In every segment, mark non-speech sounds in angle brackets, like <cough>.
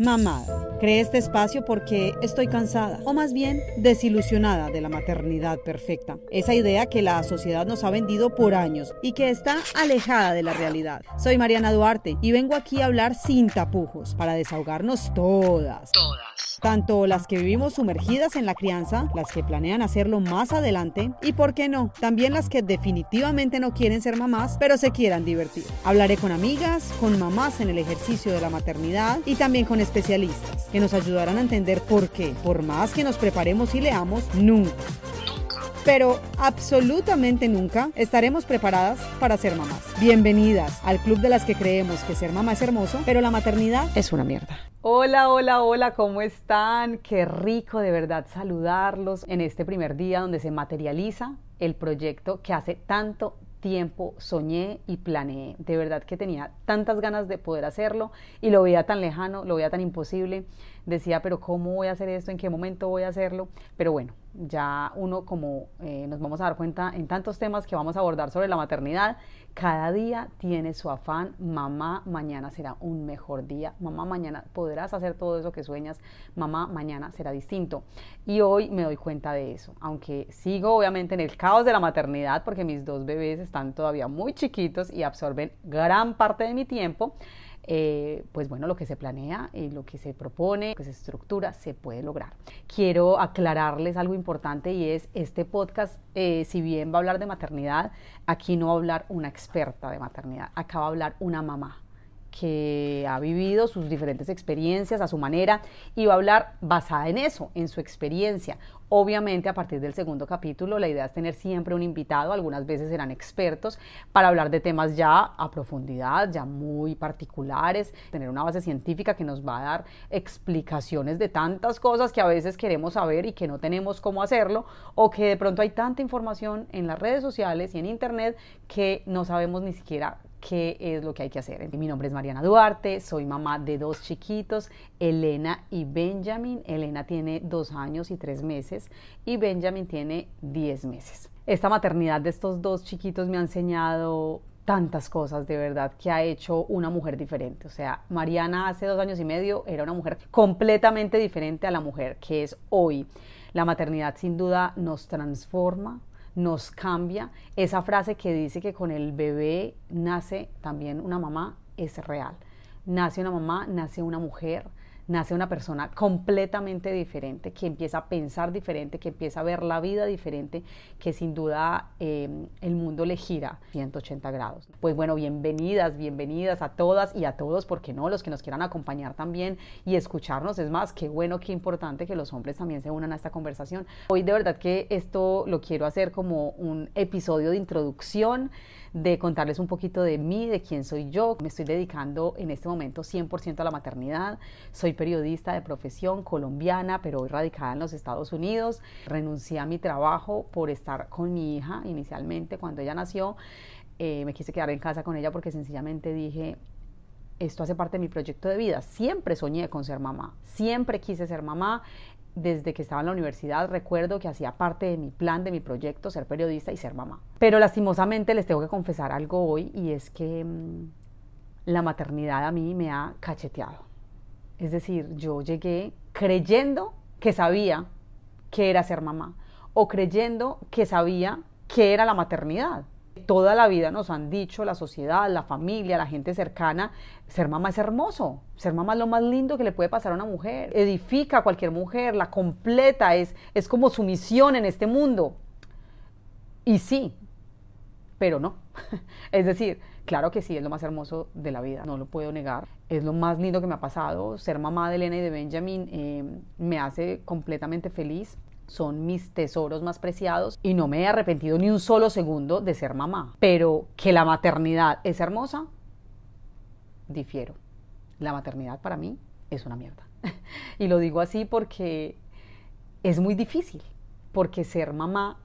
Mamada. Creé este espacio porque estoy cansada, o más bien desilusionada de la maternidad perfecta. Esa idea que la sociedad nos ha vendido por años y que está alejada de la realidad. Soy Mariana Duarte y vengo aquí a hablar sin tapujos, para desahogarnos todas. Todas. Tanto las que vivimos sumergidas en la crianza, las que planean hacerlo más adelante y, ¿por qué no?, también las que definitivamente no quieren ser mamás, pero se quieran divertir. Hablaré con amigas, con mamás en el ejercicio de la maternidad y también con especialistas que nos ayudarán a entender por qué, por más que nos preparemos y leamos, nunca pero absolutamente nunca estaremos preparadas para ser mamás. Bienvenidas al club de las que creemos que ser mamá es hermoso, pero la maternidad es una mierda. Hola, hola, hola, ¿cómo están? Qué rico de verdad saludarlos en este primer día donde se materializa el proyecto que hace tanto tiempo soñé y planeé. De verdad que tenía tantas ganas de poder hacerlo y lo veía tan lejano, lo veía tan imposible. Decía, pero ¿cómo voy a hacer esto? ¿En qué momento voy a hacerlo? Pero bueno, ya uno como eh, nos vamos a dar cuenta en tantos temas que vamos a abordar sobre la maternidad, cada día tiene su afán, mamá, mañana será un mejor día, mamá, mañana podrás hacer todo eso que sueñas, mamá, mañana será distinto. Y hoy me doy cuenta de eso, aunque sigo obviamente en el caos de la maternidad porque mis dos bebés están todavía muy chiquitos y absorben gran parte de mi tiempo. Eh, pues bueno, lo que se planea y lo que se propone, lo que se estructura, se puede lograr. Quiero aclararles algo importante y es este podcast, eh, si bien va a hablar de maternidad, aquí no va a hablar una experta de maternidad, acá va a hablar una mamá que ha vivido sus diferentes experiencias a su manera y va a hablar basada en eso, en su experiencia. Obviamente a partir del segundo capítulo la idea es tener siempre un invitado, algunas veces serán expertos, para hablar de temas ya a profundidad, ya muy particulares, tener una base científica que nos va a dar explicaciones de tantas cosas que a veces queremos saber y que no tenemos cómo hacerlo, o que de pronto hay tanta información en las redes sociales y en internet que no sabemos ni siquiera qué es lo que hay que hacer. Mi nombre es Mariana Duarte, soy mamá de dos chiquitos, Elena y Benjamin. Elena tiene dos años y tres meses y Benjamin tiene diez meses. Esta maternidad de estos dos chiquitos me ha enseñado tantas cosas de verdad que ha hecho una mujer diferente. O sea, Mariana hace dos años y medio era una mujer completamente diferente a la mujer que es hoy. La maternidad sin duda nos transforma, nos cambia. Esa frase que dice que con el bebé nace también una mamá es real. Nace una mamá, nace una mujer, nace una persona completamente diferente, que empieza a pensar diferente, que empieza a ver la vida diferente, que sin duda em, el mundo le gira 180 grados. Pues bueno, bienvenidas, bienvenidas a todas y a todos, porque no, los que nos quieran acompañar también y escucharnos. Es más, qué bueno, qué importante que los hombres también se unan a esta conversación. Hoy de verdad que esto lo quiero hacer como un episodio de introducción de contarles un poquito de mí, de quién soy yo. Me estoy dedicando en este momento 100% a la maternidad. Soy periodista de profesión colombiana, pero hoy radicada en los Estados Unidos. Renuncié a mi trabajo por estar con mi hija inicialmente cuando ella nació. Eh, me quise quedar en casa con ella porque sencillamente dije, esto hace parte de mi proyecto de vida. Siempre soñé con ser mamá, siempre quise ser mamá desde que estaba en la universidad recuerdo que hacía parte de mi plan, de mi proyecto, ser periodista y ser mamá. Pero lastimosamente les tengo que confesar algo hoy y es que mm, la maternidad a mí me ha cacheteado. Es decir, yo llegué creyendo que sabía que era ser mamá o creyendo que sabía que era la maternidad toda la vida nos han dicho la sociedad, la familia, la gente cercana, ser mamá es hermoso, ser mamá es lo más lindo que le puede pasar a una mujer, edifica a cualquier mujer, la completa, es, es como su misión en este mundo. Y sí, pero no. <laughs> Es decir, claro que sí, es lo más hermoso de la vida, no lo puedo negar. Es lo más lindo que me ha pasado. Ser mamá de Elena y de Benjamin eh, me hace completamente feliz son mis tesoros más preciados y no me he arrepentido ni un solo segundo de ser mamá. Pero que la maternidad es hermosa, difiero. La maternidad para mí es una mierda. <laughs> y lo digo así porque es muy difícil, porque ser mamá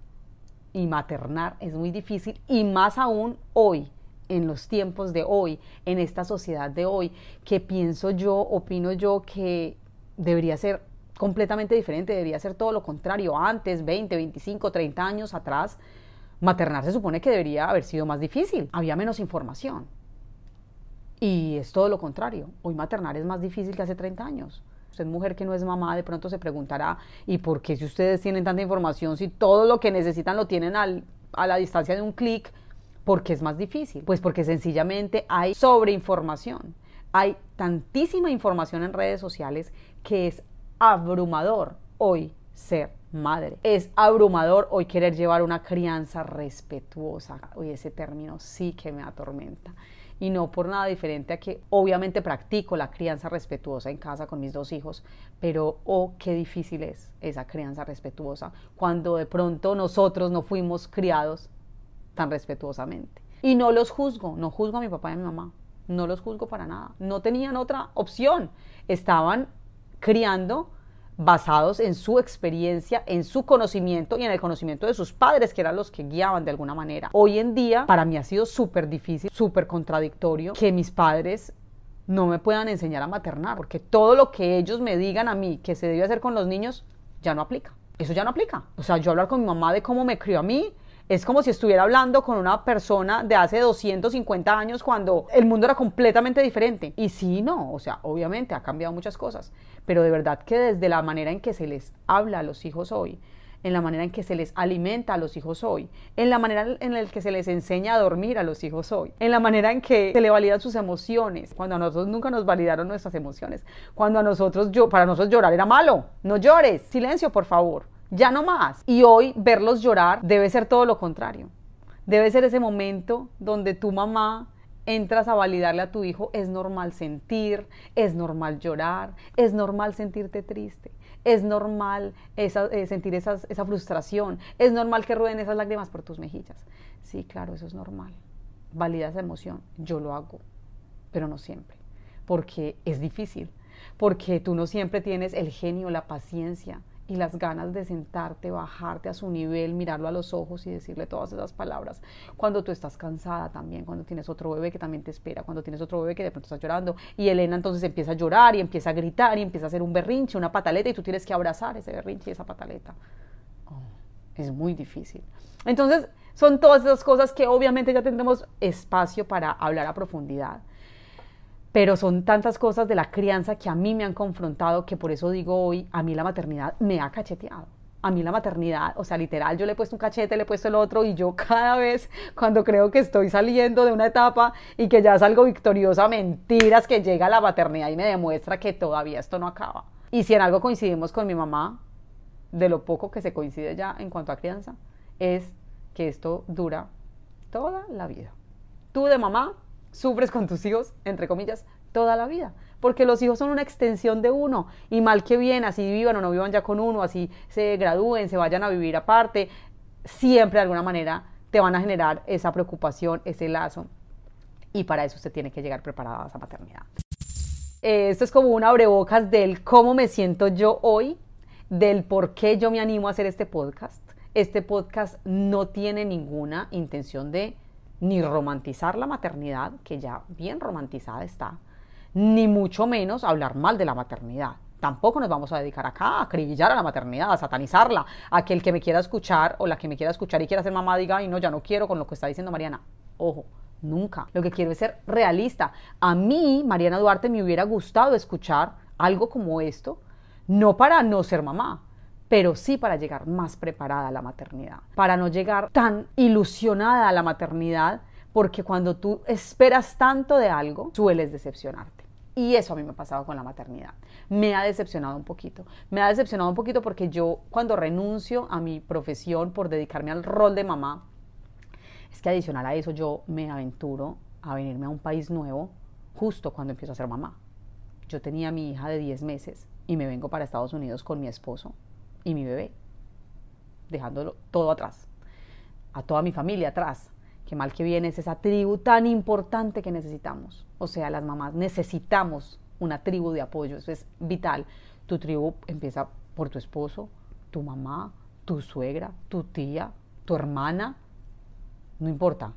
y maternar es muy difícil y más aún hoy, en los tiempos de hoy, en esta sociedad de hoy, que pienso yo, opino yo que debería ser completamente diferente, debería ser todo lo contrario. Antes, 20, 25, 30 años atrás, maternar se supone que debería haber sido más difícil, había menos información. Y es todo lo contrario. Hoy maternar es más difícil que hace 30 años. Usted mujer que no es mamá, de pronto se preguntará, ¿y por qué si ustedes tienen tanta información, si todo lo que necesitan lo tienen al, a la distancia de un clic, ¿por qué es más difícil? Pues porque sencillamente hay sobreinformación. Hay tantísima información en redes sociales que es abrumador hoy ser madre. Es abrumador hoy querer llevar una crianza respetuosa. Hoy ese término sí que me atormenta. Y no por nada diferente a que obviamente practico la crianza respetuosa en casa con mis dos hijos, pero oh, qué difícil es esa crianza respetuosa cuando de pronto nosotros no fuimos criados tan respetuosamente. Y no los juzgo, no juzgo a mi papá y a mi mamá, no los juzgo para nada. No tenían otra opción. Estaban criando basados en su experiencia, en su conocimiento y en el conocimiento de sus padres, que eran los que guiaban de alguna manera. Hoy en día, para mí ha sido súper difícil, súper contradictorio que mis padres no me puedan enseñar a maternar, porque todo lo que ellos me digan a mí que se debe hacer con los niños, ya no aplica. Eso ya no aplica. O sea, yo hablar con mi mamá de cómo me crió a mí, es como si estuviera hablando con una persona de hace 250 años cuando el mundo era completamente diferente. Y sí, no, o sea, obviamente ha cambiado muchas cosas, pero de verdad que desde la manera en que se les habla a los hijos hoy, en la manera en que se les alimenta a los hijos hoy, en la manera en la que se les enseña a dormir a los hijos hoy, en la manera en que se le validan sus emociones, cuando a nosotros nunca nos validaron nuestras emociones, cuando a nosotros, yo, para nosotros llorar era malo, no llores, silencio por favor ya no más. Y hoy verlos llorar debe ser todo lo contrario. Debe ser ese momento donde tu mamá entras a validarle a tu hijo, es normal sentir, es normal llorar, es normal sentirte triste, es normal eh, sentir esa frustración, es normal que rueden esas lágrimas por tus mejillas. Sí, claro, eso es normal. Valida esa emoción, yo lo hago, pero no siempre, porque es difícil, porque tú no siempre tienes el genio, la paciencia, y las ganas de sentarte, bajarte a su nivel, mirarlo a los ojos y decirle todas esas palabras. Cuando tú estás cansada también, cuando tienes otro bebé que también te espera, cuando tienes otro bebé que de pronto está llorando y Elena entonces empieza a llorar y empieza a gritar y empieza a hacer un berrinche, una pataleta y tú tienes que abrazar ese berrinche y esa pataleta. Oh, es muy difícil. Entonces, son todas esas cosas que obviamente ya tendremos espacio para hablar a profundidad pero son tantas cosas de la crianza que a mí me han confrontado que por eso digo hoy, a mí la maternidad me ha cacheteado. A mí la maternidad, o sea, literal, yo le he puesto un cachete, le he puesto el otro y yo cada vez cuando creo que estoy saliendo de una etapa y que ya salgo victoriosa, mentiras que llega la maternidad y me demuestra que todavía esto no acaba. Y si en algo coincidimos con mi mamá, de lo poco que se coincide ya en cuanto a crianza, es que esto dura toda la vida. Tú de mamá sufres con tus hijos, entre comillas, toda la vida. Porque los hijos son una extensión de uno. Y mal que bien, así vivan o no vivan ya con uno, así se gradúen, se vayan a vivir aparte, siempre de alguna manera te van a generar esa preocupación, ese lazo. Y para eso usted tiene que llegar preparada a esa maternidad. Esto es como un abrebocas del cómo me siento yo hoy, del por qué yo me animo a hacer este podcast. Este podcast no tiene ninguna intención de ni romantizar la maternidad, que ya bien romantizada está, ni mucho menos hablar mal de la maternidad. Tampoco nos vamos a dedicar acá a acribillar a la maternidad, a satanizarla, a que el que me quiera escuchar o la que me quiera escuchar y quiera ser mamá diga, y no, ya no quiero con lo que está diciendo Mariana. Ojo, nunca. Lo que quiero es ser realista. A mí, Mariana Duarte, me hubiera gustado escuchar algo como esto, no para no ser mamá, pero sí para llegar más preparada a la maternidad, para no llegar tan ilusionada a la maternidad, porque cuando tú esperas tanto de algo, sueles decepcionarte. Y eso a mí me ha pasado con la maternidad. Me ha decepcionado un poquito. Me ha decepcionado un poquito porque yo cuando renuncio a mi profesión por dedicarme al rol de mamá, es que adicional a eso yo me aventuro a venirme a un país nuevo justo cuando empiezo a ser mamá. Yo tenía a mi hija de 10 meses y me vengo para Estados Unidos con mi esposo y mi bebé, dejándolo todo atrás, a toda mi familia atrás. Que mal que viene es esa tribu tan importante que necesitamos. O sea, las mamás necesitamos una tribu de apoyo, eso es vital. Tu tribu empieza por tu esposo, tu mamá, tu suegra, tu tía, tu hermana, no importa,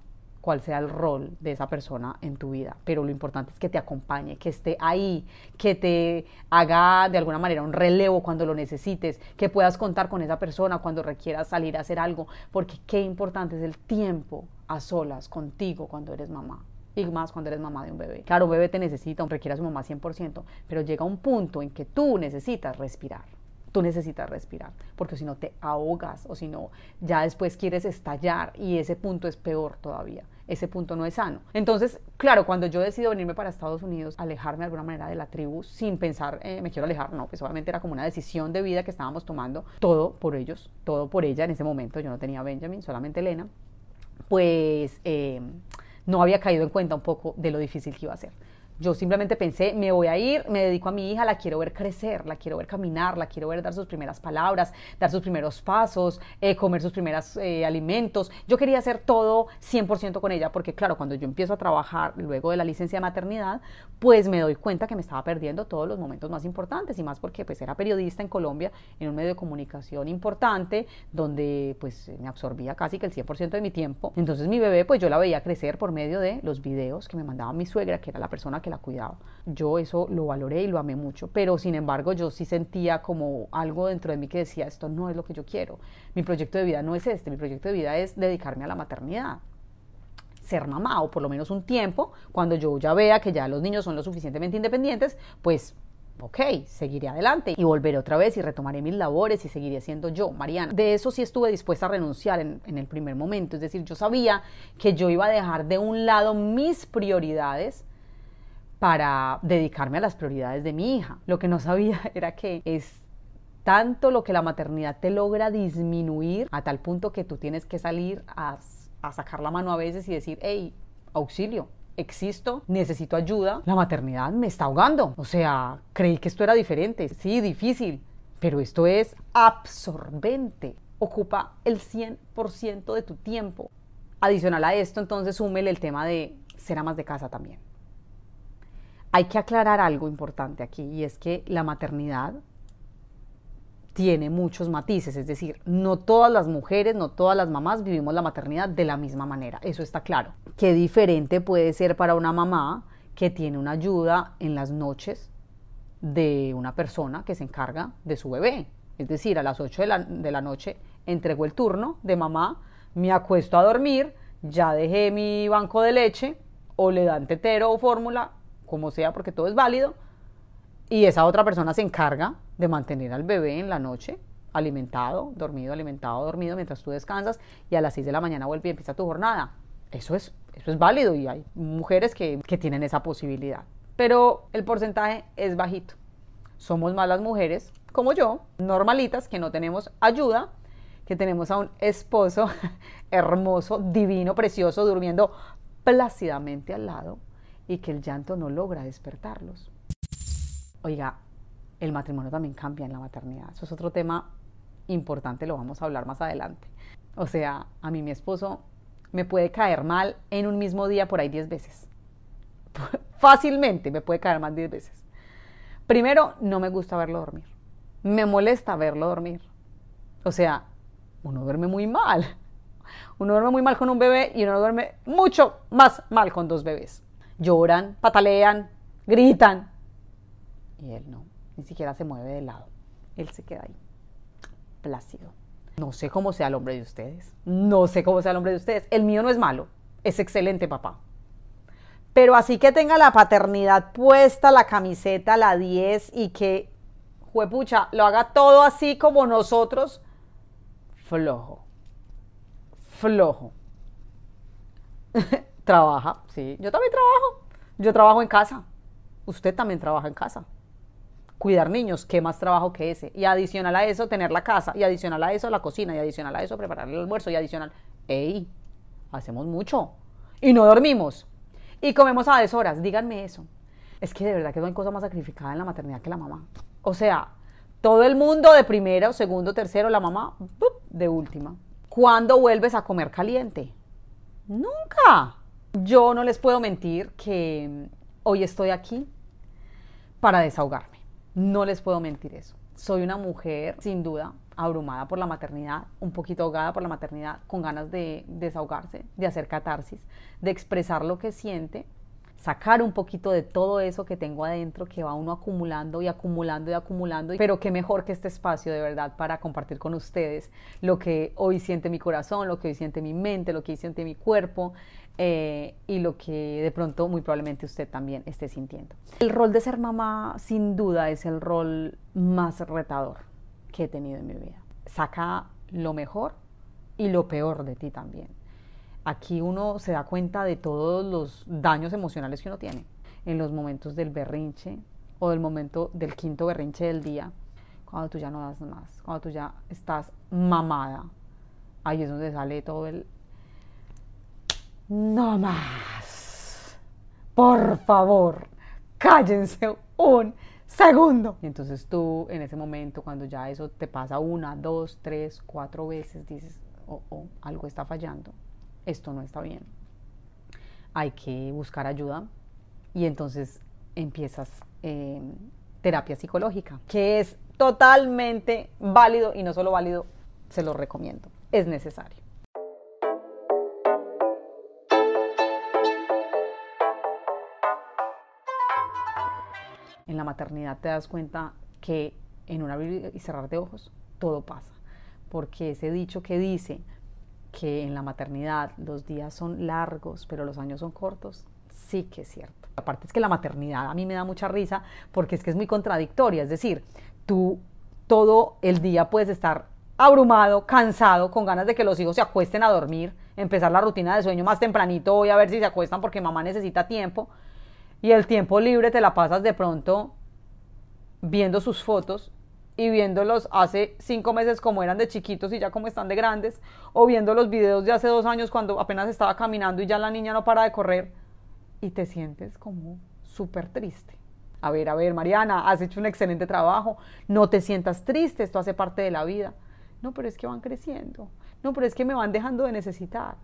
cuál sea el rol de esa persona en tu vida, pero lo importante es que te acompañe, que esté ahí, que te haga de alguna manera un relevo cuando lo necesites, que puedas contar con esa persona cuando requieras salir a hacer algo, porque qué importante es el tiempo a solas contigo cuando eres mamá. y más cuando eres mamá de un bebé. Claro, un bebé te necesita, requiere a su mamá 100%, pero llega un punto en que tú necesitas respirar. Tú necesitas respirar, porque si no te ahogas o si no, ya después quieres estallar y ese punto es peor todavía. Ese punto no es sano. Entonces, claro, cuando yo decido venirme para Estados Unidos, alejarme de alguna manera de la tribu sin pensar, eh, me quiero alejar, no, pues obviamente era como una decisión de vida que estábamos tomando, todo por ellos, todo por ella en ese momento. Yo no tenía Benjamin, solamente Elena. Pues eh, no había caído en cuenta un poco de lo difícil que iba a ser. Yo simplemente pensé, me voy a ir, me dedico a mi hija, la quiero ver crecer, la quiero ver caminar, la quiero ver dar sus primeras palabras, dar sus primeros pasos, eh, comer sus primeros eh, alimentos. Yo quería hacer todo 100% con ella porque claro, cuando yo empiezo a trabajar luego de la licencia de maternidad, pues me doy cuenta que me estaba perdiendo todos los momentos más importantes y más porque pues era periodista en Colombia, en un medio de comunicación importante, donde pues me absorbía casi que el 100% de mi tiempo. Entonces mi bebé pues yo la veía crecer por medio de los videos que me mandaba mi suegra, que era la persona que la cuidaba. Yo eso lo valoré y lo amé mucho, pero sin embargo yo sí sentía como algo dentro de mí que decía, esto no es lo que yo quiero. Mi proyecto de vida no es este, mi proyecto de vida es dedicarme a la maternidad ser mamá o por lo menos un tiempo, cuando yo ya vea que ya los niños son lo suficientemente independientes, pues ok, seguiré adelante y volveré otra vez y retomaré mis labores y seguiré siendo yo, Mariana. De eso sí estuve dispuesta a renunciar en, en, el primer momento, es decir, yo sabía que yo iba a dejar de un lado mis prioridades para dedicarme a las prioridades de mi hija. Lo que no sabía <laughs> era que es tanto lo que la maternidad te logra disminuir a tal punto que tú tienes que salir a, sacar la mano a veces y decir, hey, auxilio, existo, necesito ayuda, la maternidad me está ahogando. O sea, creí que esto era diferente, sí, difícil, pero esto es absorbente, ocupa el 100% de tu tiempo. Adicional a esto, entonces súmele el tema de ser amas de casa también. Hay que aclarar algo importante aquí y es que la maternidad tiene muchos matices, es decir, no todas las mujeres, no todas las mamás vivimos la maternidad de la misma manera, eso está claro. Qué diferente puede ser para una mamá que tiene una ayuda en las noches de una persona que se encarga de su bebé. Es decir, a las 8 de la, de la noche entrego el turno de mamá, me acuesto a dormir, ya dejé mi banco de leche o le dan tetero o fórmula como sea, porque todo es válido, y esa otra persona se encarga de mantener al bebé en la noche alimentado, dormido, alimentado, dormido, mientras tú descansas, y a las 6 de la mañana vuelve y empieza tu jornada. Eso es, eso es válido y hay mujeres que, que tienen esa posibilidad. Pero el porcentaje es bajito. Somos más las mujeres, como yo, normalitas, que no tenemos ayuda, que tenemos a un esposo <laughs> hermoso, divino, precioso, durmiendo plácidamente al lado y que el llanto no logra despertarlos. Oiga, el matrimonio también cambia en la maternidad. Eso es otro tema importante, lo vamos a hablar más adelante. O sea, a mí mi esposo me puede caer mal en un mismo día por ahí 10 veces. <laughs> Fácilmente me puede caer mal 10 veces. Primero, no me gusta verlo dormir. Me molesta verlo dormir. O sea, uno duerme muy mal. Uno duerme muy mal con un bebé y uno duerme mucho más mal con dos bebés lloran, patalean, gritan. Y él no, ni siquiera se mueve de lado. Él se queda ahí, plácido. No sé cómo sea el hombre de ustedes. No sé cómo sea el hombre de ustedes. El mío no es malo. Es excelente, papá. Pero así que tenga la paternidad puesta, la camiseta, la 10 y que, juepucha, lo haga todo así como nosotros, flojo. Flojo. <laughs> Trabaja, sí. Yo también trabajo. Yo trabajo en casa. Usted también trabaja en casa. Cuidar niños, ¿qué más trabajo que ese? Y adicional a eso, tener la casa. Y adicional a eso, la cocina. Y adicional a eso, preparar el almuerzo. Y adicional, ¡ey! Hacemos mucho. Y no dormimos. Y comemos a deshoras. Díganme eso. Es que de verdad que no hay cosa más sacrificada en la maternidad que la mamá. O sea, todo el mundo de primero, segundo, tercero, la mamá de última. ¿Cuándo vuelves a comer caliente? Nunca. Yo no les puedo mentir que hoy estoy aquí para desahogarme. No les puedo mentir eso. Soy una mujer, sin duda, abrumada por la maternidad, un poquito ahogada por la maternidad, con ganas de desahogarse, de hacer catarsis, de expresar lo que siente, sacar un poquito de todo eso que tengo adentro que va uno acumulando y acumulando y acumulando. Pero qué mejor que este espacio de verdad para compartir con ustedes lo que hoy siente mi corazón, lo que hoy siente mi mente, lo que hoy siente mi cuerpo, eh, y lo que de pronto muy probablemente usted también esté sintiendo. El rol de ser mamá sin duda es el rol más retador que he tenido en mi vida. Saca lo mejor y lo peor de ti también. Aquí uno se da cuenta de todos los daños emocionales que uno tiene en los momentos del berrinche o del momento del quinto berrinche del día, cuando tú ya no das más, cuando tú ya estás mamada. Ahí es donde sale todo el no más. Por favor, cállense un segundo. Y entonces tú en ese momento, cuando ya eso te pasa una, dos, tres, cuatro veces, dices, oh, oh, algo está fallando, esto no está bien. Hay que buscar ayuda y entonces empiezas eh, terapia psicológica, que es totalmente válido y no solo válido, se lo recomiendo, es necesario. En la maternidad te das cuenta que en un abrir y cerrar de ojos todo pasa. Porque ese dicho que dice que en la maternidad los días son largos, pero los años son cortos, sí que es cierto. Aparte es que la maternidad a mí me da mucha risa porque es que es muy contradictoria. Es decir, tú todo el día puedes estar abrumado, cansado, con ganas de que los hijos se acuesten a dormir, empezar la rutina de sueño más tempranito, voy a ver si se acuestan porque mamá necesita tiempo y el tiempo libre te la pasas de pronto viendo sus fotos y viéndolos hace cinco meses como eran de chiquitos y ya como están de grandes, o viendo los videos de hace dos años cuando apenas estaba caminando y ya la niña no para de correr, y te sientes como súper triste. A ver, a ver, Mariana, has hecho un excelente trabajo, no te sientas triste, esto hace parte de la vida. No, pero es que van creciendo, no, pero es que me van dejando de necesitar.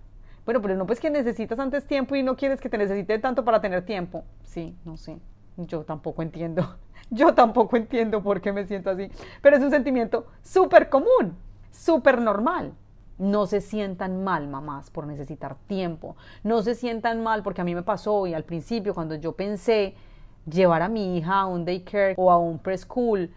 Bueno, pero no pues que necesitas antes tiempo y no quieres que te necesite tanto para tener tiempo. Sí, no sé. Yo tampoco entiendo. <laughs> Yo tampoco entiendo por qué me siento así. Pero es un sentimiento súper común, súper normal. No se sientan mal, mamás, por necesitar tiempo. No se sientan mal porque a mí me pasó y al principio cuando yo pensé llevar a mi hija a un daycare o a un preschool,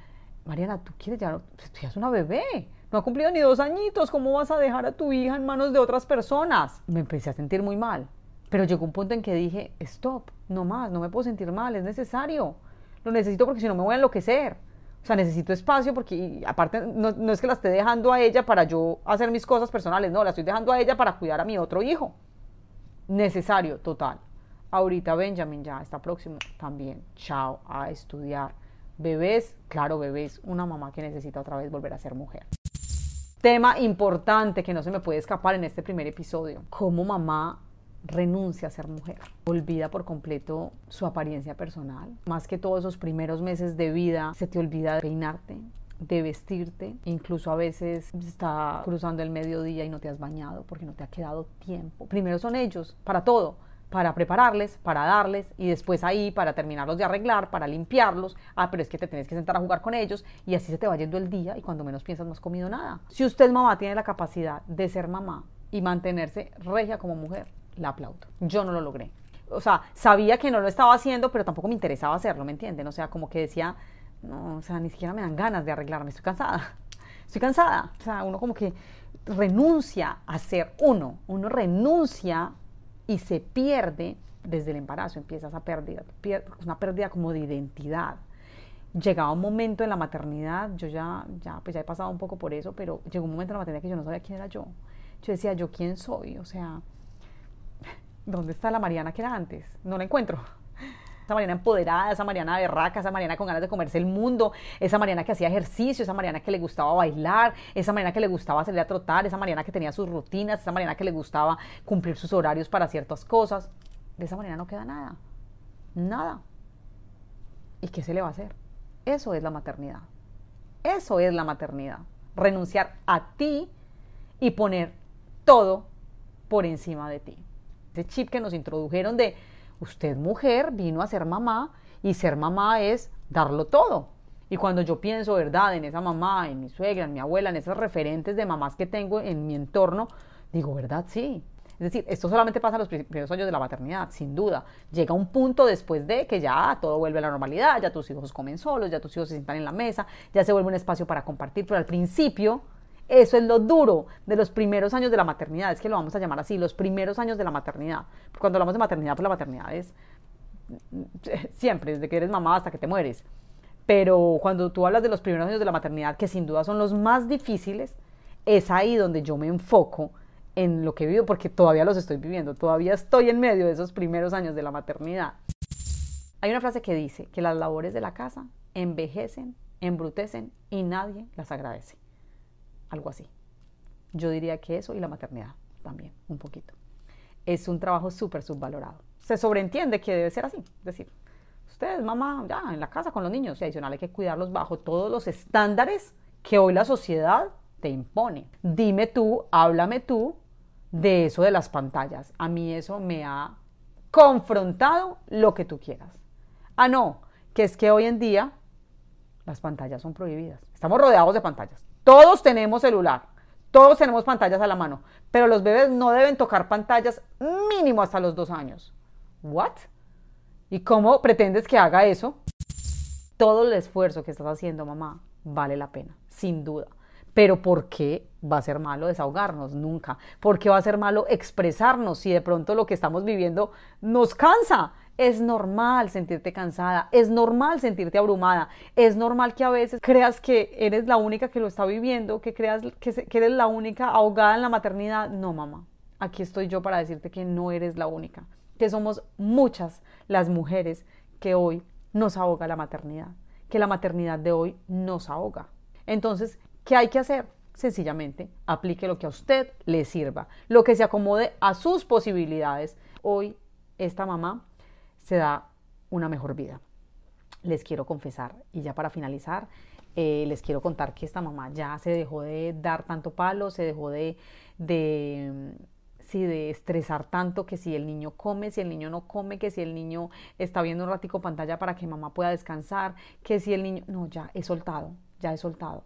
Mariana, tú quieres ya, tú ya es una bebé no ha cumplido ni dos añitos, ¿cómo vas a dejar a tu hija en manos de otras personas? Me empecé a sentir muy mal. Pero llegó un punto en que dije, stop, no más, no me puedo sentir mal, es necesario. Lo necesito porque si no me voy a enloquecer. O sea, necesito espacio porque aparte no, es que la esté dejando a ella para yo hacer mis cosas personales, no, la estoy dejando a ella para cuidar a mi otro hijo. Necesario, total. Ahorita Benjamin ya está próximo también. Chao, a estudiar. Bebés, claro, bebés, una mamá que necesita otra vez volver a ser mujer. Tema importante que no se me puede escapar en este primer episodio. Cómo mamá renuncia a ser mujer. Olvida por completo su apariencia personal. Más que todos esos primeros meses de vida, se te olvida de peinarte, de vestirte. Incluso a veces está cruzando el mediodía y no te has bañado porque no te ha quedado tiempo. Primero son ellos, para todo para prepararles, para darles y después ahí para terminarlos de arreglar, para limpiarlos. Ah, pero es que te tienes que sentar a jugar con ellos y así se te va yendo el día y cuando menos piensas no has comido nada. Si usted mamá tiene la capacidad de ser mamá y mantenerse regia como mujer, la aplaudo. Yo no lo logré. O sea, sabía que no lo estaba haciendo, pero tampoco me interesaba hacerlo, ¿me entienden? O sea, como que decía, no, o sea, ni siquiera me dan ganas de arreglarme, estoy cansada. <laughs> Estoy cansada. O sea, uno como que renuncia a ser uno, uno renuncia y se pierde desde el embarazo, empieza esa pérdida, una pérdida como de identidad. Llegaba un momento en la maternidad, yo ya, ya, pues ya he pasado un poco por eso, pero llegó un momento en la maternidad que yo no sabía quién era yo. Yo decía, ¿yo quién soy? O sea, <laughs> ¿dónde está la Mariana que era antes? No la encuentro esa Mariana empoderada, esa Mariana berraca, esa Mariana con ganas de comerse el mundo, esa Mariana que hacía ejercicio, esa Mariana que le gustaba bailar, esa Mariana que le gustaba salir a trotar, esa Mariana que tenía sus rutinas, esa Mariana que le gustaba cumplir sus horarios para ciertas cosas. De esa manera no queda nada. Nada. ¿Y qué se le va a hacer? Eso es la maternidad. Eso es la maternidad. Renunciar a ti y poner todo por encima de ti. Ese chip que nos introdujeron de Usted mujer vino a ser mamá y ser mamá es darlo todo. Y cuando yo pienso, ¿verdad?, en esa mamá, en mi suegra, en mi abuela, en esos referentes de mamás que tengo en mi entorno, digo, ¿verdad? Sí. Es decir, esto solamente pasa en los primeros años de la maternidad, sin duda. Llega un punto después de que ya todo vuelve a la normalidad, ya tus hijos comen solos, ya tus hijos se sientan en la mesa, ya se vuelve un espacio para compartir, pero al principio Eso es lo duro de los primeros años de la maternidad, es que lo vamos a llamar así, los primeros años de la maternidad. Cuando hablamos de maternidad, pues la maternidad es <laughs> siempre, desde que eres mamá hasta que te mueres. Pero cuando tú hablas de los primeros años de la maternidad, que sin duda son los más difíciles, es ahí donde yo me enfoco en lo que vivo, porque todavía los estoy viviendo, todavía estoy en medio de esos primeros años de la maternidad. Hay una frase que dice que las labores de la casa envejecen, embrutecen y nadie las agradece. Algo así. Yo diría que eso y la maternidad también, un poquito. Es un trabajo súper subvalorado. Se sobreentiende que debe ser así. Es decir, ustedes, mamá, ya en la casa con los niños, y adicional hay que cuidarlos bajo todos los estándares que hoy la sociedad te impone. Dime tú, háblame tú de eso de las pantallas. A mí eso me ha confrontado lo que tú quieras. Ah, no, que es que hoy en día las pantallas son prohibidas. Estamos rodeados de pantallas. Todos tenemos celular, todos tenemos pantallas a la mano, pero los bebés no deben tocar pantallas mínimo hasta los dos años. ¿What? ¿Y cómo pretendes que haga eso? Todo el esfuerzo que estás haciendo, mamá, vale la pena, sin duda. Pero ¿por qué va a ser malo desahogarnos? Nunca. ¿Por qué va a ser malo expresarnos si de pronto lo que estamos viviendo nos cansa? Es normal sentirte cansada, es normal sentirte abrumada, es normal que a veces creas que eres la única que lo está viviendo, que creas que, que eres la única ahogada en la maternidad. No, mamá, aquí estoy yo para decirte que no eres la única que somos muchas las mujeres que hoy nos ahoga la maternidad, que la maternidad de hoy nos ahoga. Entonces, ¿qué hay que hacer? Sencillamente, aplique lo que a usted le sirva, lo que se acomode a sus posibilidades. Hoy esta mamá se da una mejor vida. Les quiero confesar, y ya para finalizar, eh, les quiero contar que esta mamá ya se dejó de dar tanto palo, se dejó de, de sí, de estresar tanto que si el niño come, si el niño no come, que si el niño está viendo un ratico pantalla para que mamá pueda descansar, que si el niño, no, ya he soltado, ya he soltado,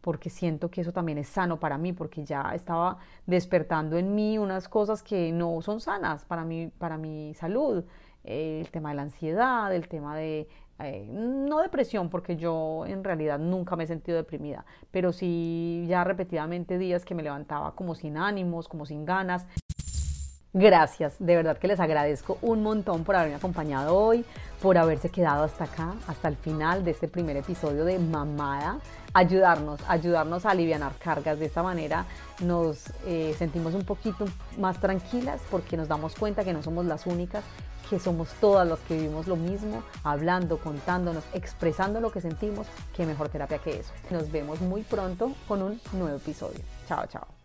porque siento que eso también es sano para mí, porque ya estaba despertando en mí unas cosas que no son sanas para mi, para mi salud, el tema de la ansiedad, el tema de eh, no depresión, porque yo en realidad nunca me he sentido deprimida, pero sí ya repetidamente días que me levantaba como sin ánimos, como sin ganas. Gracias, de verdad que les agradezco un montón por haberme acompañado hoy, por haberse quedado hasta acá, hasta el final de este primer episodio de Mamada. Ayudarnos, ayudarnos a aliviar cargas. De esta manera nos eh, sentimos un poquito más tranquilas porque nos damos cuenta que no somos las únicas que somos todas las que vivimos lo mismo, hablando, contándonos, expresando lo que sentimos, qué mejor terapia que eso. Nos vemos muy pronto con un nuevo episodio. Chao, chao.